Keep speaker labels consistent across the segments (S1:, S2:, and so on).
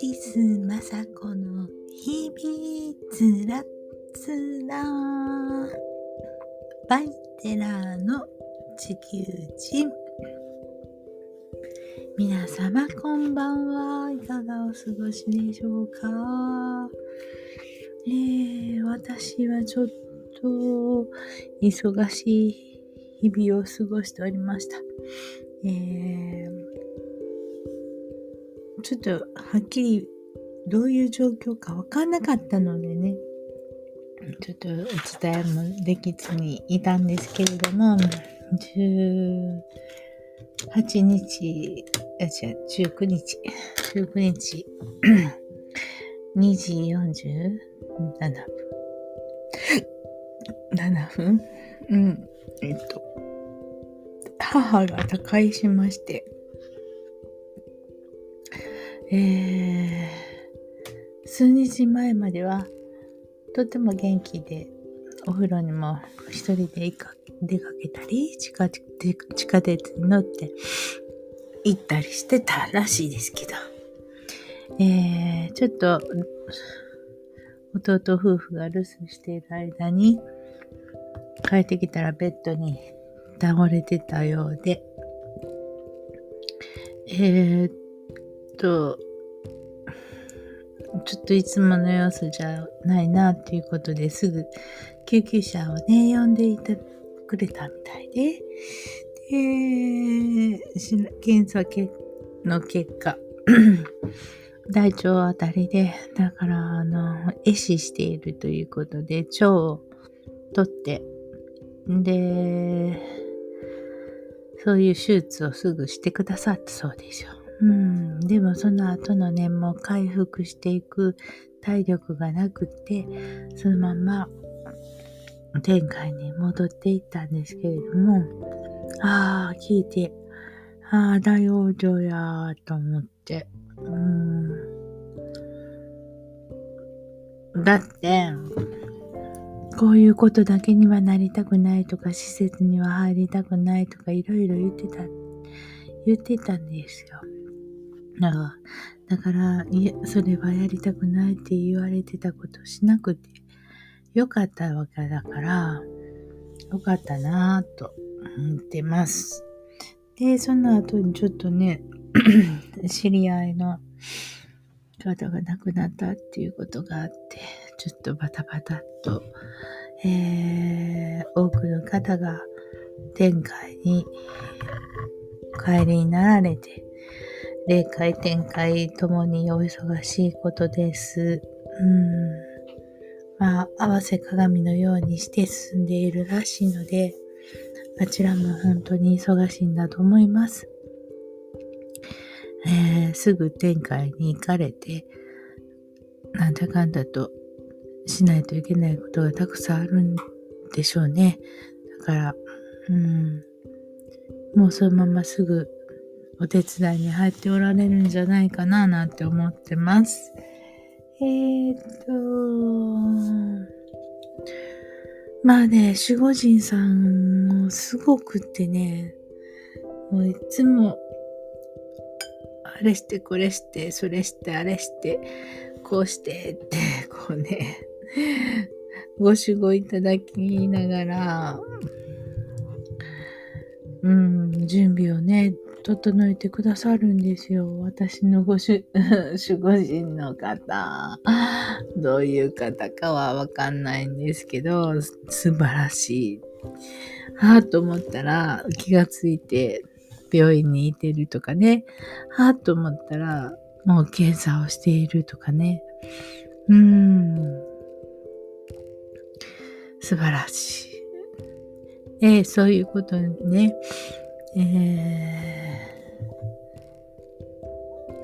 S1: ティス・マサコの日々つらつらバイテラーの地球人。皆様こんばんは。いかがお過ごしでしょうか？えー、私はちょっと忙しい日々を過ごしておりました。えーちょっとはっきりどういう状況かわかんなかったのでね、ちょっとお伝えもできずにいたんですけれども、18日、あ、違う、19日、19日、2時47分。7分？うん。えっと、母が他界しまして、えー、数日前まではとても元気でお風呂にも一人で出かけたり地下地下鉄に乗って行ったりしてたらしいですけど、えー、ちょっと弟夫婦が留守している間に帰ってきたらベッドに倒れてたようで、えー、と、ちょっといつもの様子じゃないなっていうことですぐ救急車をね、呼んでいてくれたみたいで、で、検査の結果、大腸あたりで、だから、あの、壊死しているということで、腸を取って、で、そういう手術をすぐしてくださったそうですよ。うん、でもその後のね、もう回復していく体力がなくて、そのまま天界に戻っていったんですけれども、ああ、聞いて、ああ、大往生やと思って、うん。だって、こういうことだけにはなりたくないとか、施設には入りたくないとか、いろいろ言ってた、言ってたんですよ。だから、いや、それはやりたくないって言われてたことしなくてよかったわけだから、よかったなぁと思ってます。で、その後にちょっとね、知り合いの方が亡くなったっていうことがあって、ちょっとバタバタっと、えー、多くの方が天界にお帰りになられて、霊界展開ともにお忙しいことです。うん。まあ、合わせ鏡のようにして進んでいるらしいので、あちらも本当に忙しいんだと思います。えー、すぐ展開に行かれて、なんだかんだとしないといけないことがたくさんあるんでしょうね。だから、うん、もうそのまますぐお手伝いに入っておられるんじゃないかななんて思ってます。えー、っと、まあね、守護神さんもすごくってね、もういつも、あれしてこれして、それしてあれして、こうしてって、こうね、ご守護いただきながら、うん、準備をね、整えてくださるんですよ。私のご主、守護神の方。どういう方かはわかんないんですけど、素晴らしい。はぁと思ったら気がついて病院にいてるとかね。はぁと思ったらもう検査をしているとかね。うーん。素晴らしい。えー、そういうことね。え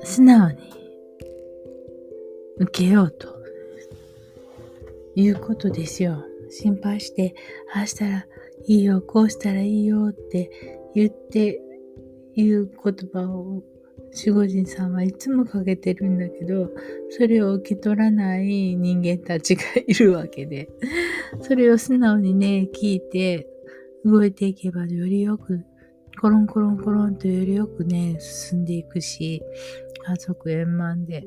S1: ー、素直に受けようということですよ。心配して、ああしたらいいよ、こうしたらいいよって言っていう言葉を守護神さんはいつもかけてるんだけど、それを受け取らない人間たちがいるわけで、それを素直にね、聞いて動いていけばよりよくコロンコロンコロンとよりよくね、進んでいくし、家族円満で、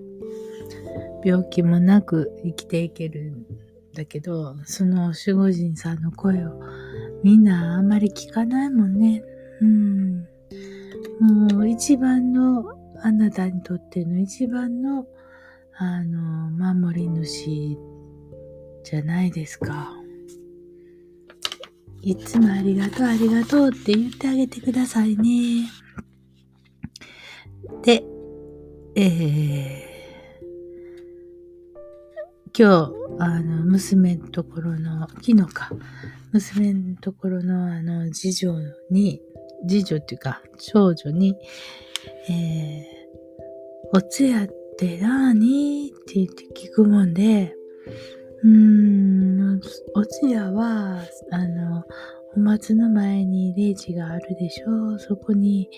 S1: 病気もなく生きていけるんだけど、その守護神さんの声をみんなあんまり聞かないもんね。うん。もう一番の、あなたにとっての一番の、あの、守り主じゃないですか。いつもありがとう、ありがとうって言ってあげてくださいね。で、えー、今日、あの、娘のところの、昨日か、娘のところの、あの、次女に、次女っていうか、少女に、えー、お通夜って何って言って聞くもんで、うーん、お通夜は、あの、お松の前に霊地があるでしょそこに、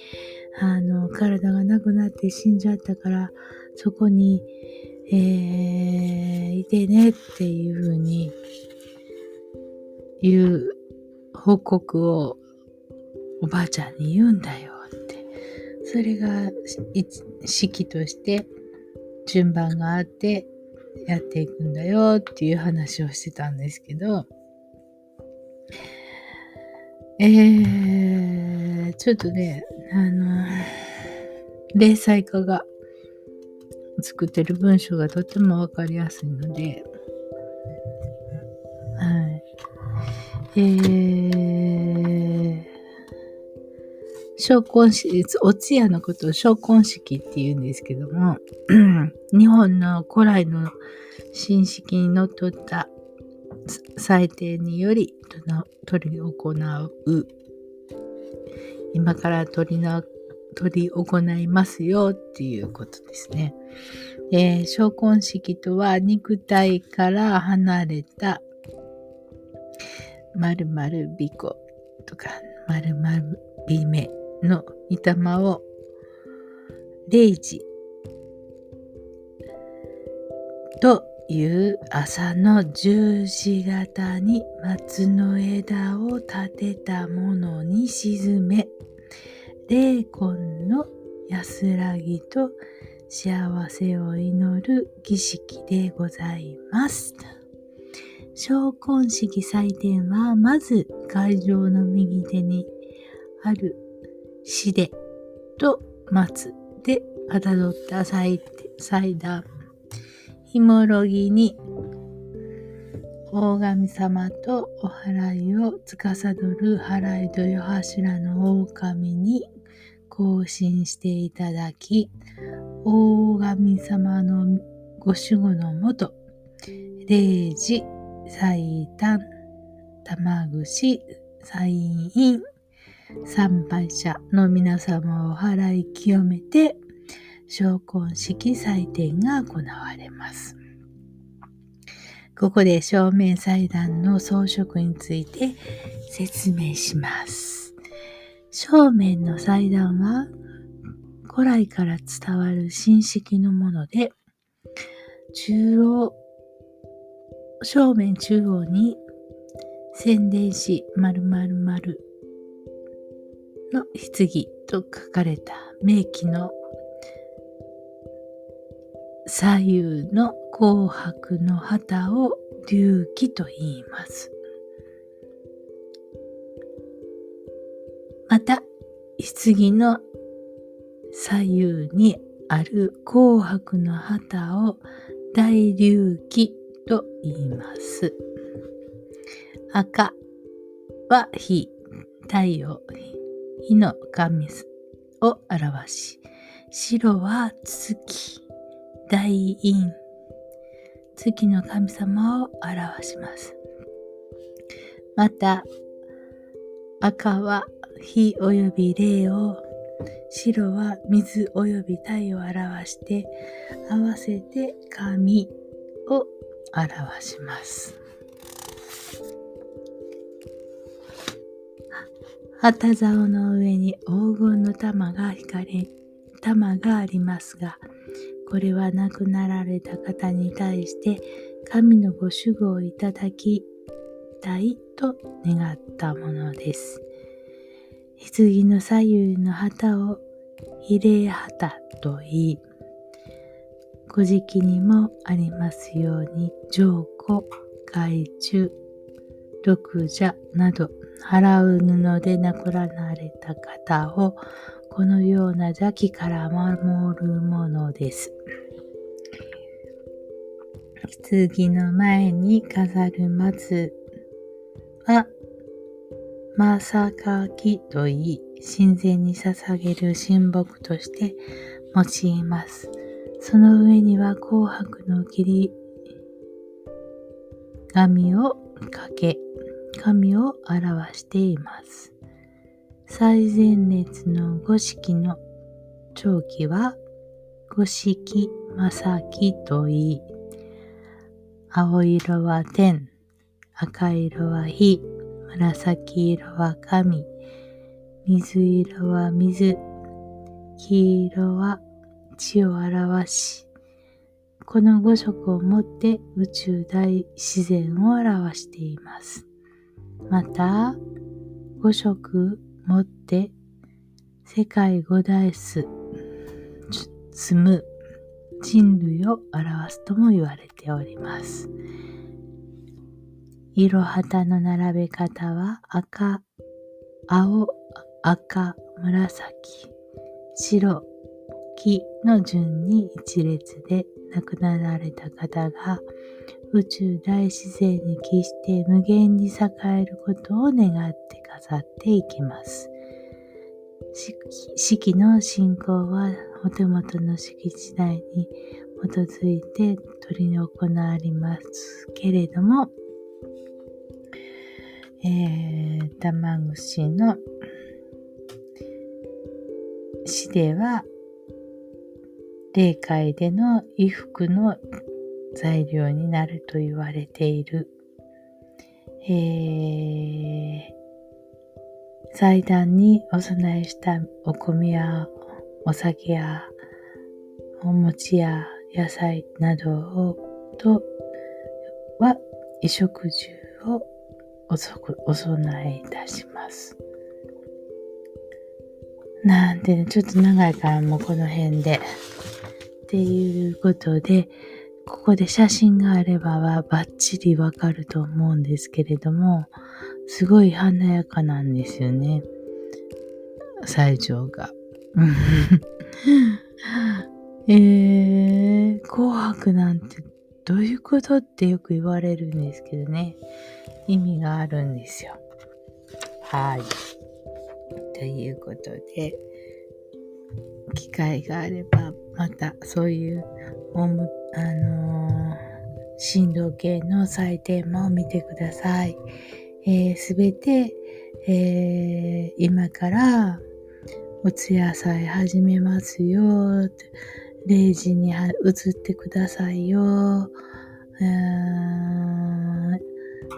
S1: あの、体がなくなって死んじゃったから、そこに、えー、いてねっていうふうに、いう報告をおばあちゃんに言うんだよって。それが式として順番があってやっていくんだよっていう話をしてたんですけど、えー、ちょっとね、あの、零細化が作ってる文章がとてもわかりやすいので、はい。えー、昇魂式、お通夜のことを昇魂式って言うんですけども、日本の古来の神式にのっとった祭典により取り行う、今から取りな取り行いますよっていうことですね。えー、昇魂式とは肉体から離れた〇〇美子とか〇〇美目の御霊を0時という朝の十字型に松の枝を立てたものに沈め霊魂の安らぎと幸せを祈る儀式でございます。昇魂式祭典は、まず会場の右手にある死でと松でかたどった祭壇、ひもろぎに大神様とお祓いを司る払い豊柱の狼に更新していただき、大神様のご守護のもと、霊寺、祭壇、玉串、祭院、参拝者の皆様をお払い清めて、昇魂式祭典が行われます。ここで正面祭壇の装飾について説明します。正面の祭壇は古来から伝わる神式のもので、中央、正面中央に宣伝し〇〇〇の棺と書かれた名器の左右の紅白の旗を隆起と言います。また、棺の左右にある紅白の旗を大隆起と言います。赤は火、太陽、火の神を表し、白は月、大陰、月の神様を表します。また、赤は火及び霊を、白は水及び体を表して、合わせて神を表します。旗竿の上に黄金の玉が光れ、玉がありますが、これは亡くなられた方に対して神のご守護をいただきたいと願ったものです。棺の左右の旗を比例旗と言い、古事記にもありますように、上古、害虫、毒者など、払う布で亡くなられた方を、このような邪気から守るものです。棺の前に飾る松は、まさかきと言い、神前に捧げる神木として用います。その上には紅白の切り紙をかけ、神を表しています。最前列の五色の長期は五色正木と言い、青色は天、赤色は火、紫色は神、水色は水、黄色は地を表し、この五色をもって宇宙大自然を表しています。また、五色もって世界五大数、住む人類を表すとも言われております。色旗の並べ方は赤、青、赤、紫、白、木の順に一列で亡くなられた方が宇宙大自然に帰して無限に栄えることを願って飾っていきます。式の信仰はお手元の敷地内に基づいて取り行われますけれども、えー、玉串の死では霊界での衣服の材料になると言われている。えー、祭壇にお供えしたお米やお酒やお餅や野菜などをとは衣食住をおお供えいたします。なんてね、ちょっと長いからもうこの辺で。っていうことで、ここで写真があればはバッチリわかると思うんですけれども、すごい華やかなんですよね。最上が。えー、紅白なんてどういうことってよく言われるんですけどね。意味があるんですよ。はい。ということで、機会があれば、またそういうあのー、振動系の祭典も見てください。す、べ、て、えー、今からお通夜祭始めますよ。0時に移ってくださいよ。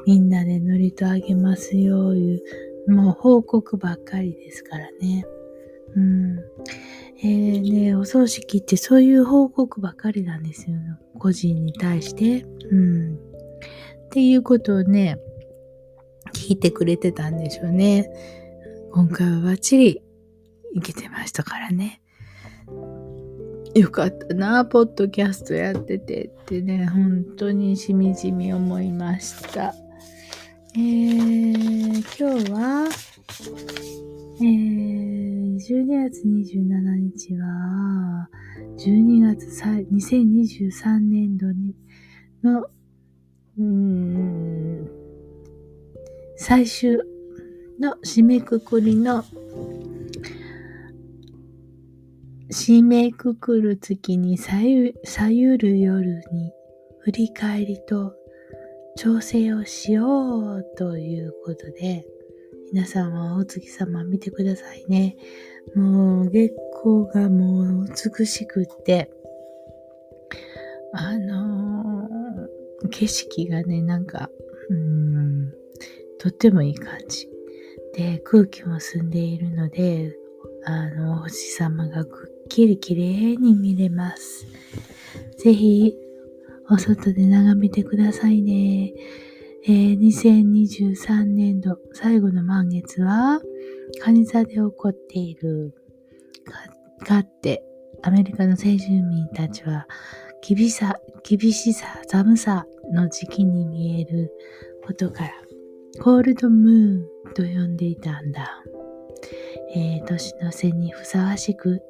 S1: みんなで祝詞あげますよ。いう、もう報告ばっかりですからね。うん。えー、ね、お葬式ってそういう報告ばかりなんですよ。ね個人に対して。うん。っていうことをね、聞いてくれてたんでしょうね。今回はバッチリいけてましたからね。よかったな、ポッドキャストやっててってね、本当にしみじみ思いました。えー、今日は、えー、12月27日は、12月2023年度にの、うん、最終の締めくくりの、締めくくる月にさゆる夜に振り返りと調整をしようということで、皆さんはお月様見てくださいね。もう月光がもう美しくって、あのー、景色がね、なんか、うん、とってもいい感じ。で、空気も澄んでいるので、あの、お星様がくっきり綺麗に見れます。ぜひ、お外で眺めてくださいね。えー、2023年度最後の満月は、蟹座で起こっている。かって、アメリカの先住民たちは、厳しさ、厳しさ、寒さの時期に見えることから、コールドムーンと呼んでいたんだ。えー、年の瀬にふさわしく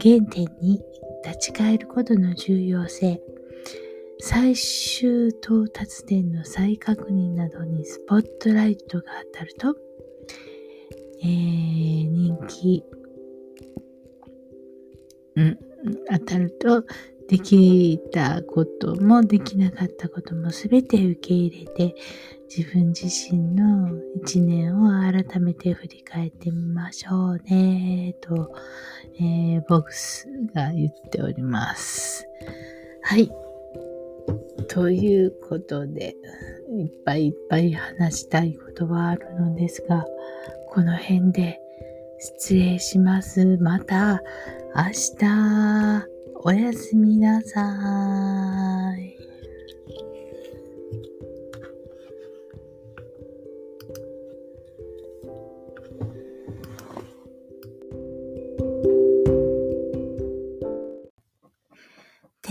S1: 原点に立ち返ることの重要性、最終到達点の再確認などにスポットライトが当たると、えー、人気、うん、当たると、できたこともできなかったこともすべて受け入れて、自分自身の一年を改めて振り返ってみましょうね、と、えー、ボックスが言っております。はい。ということで、いっぱいいっぱい話したいことはあるのですが、この辺で失礼します。また明日、おやすみなさい。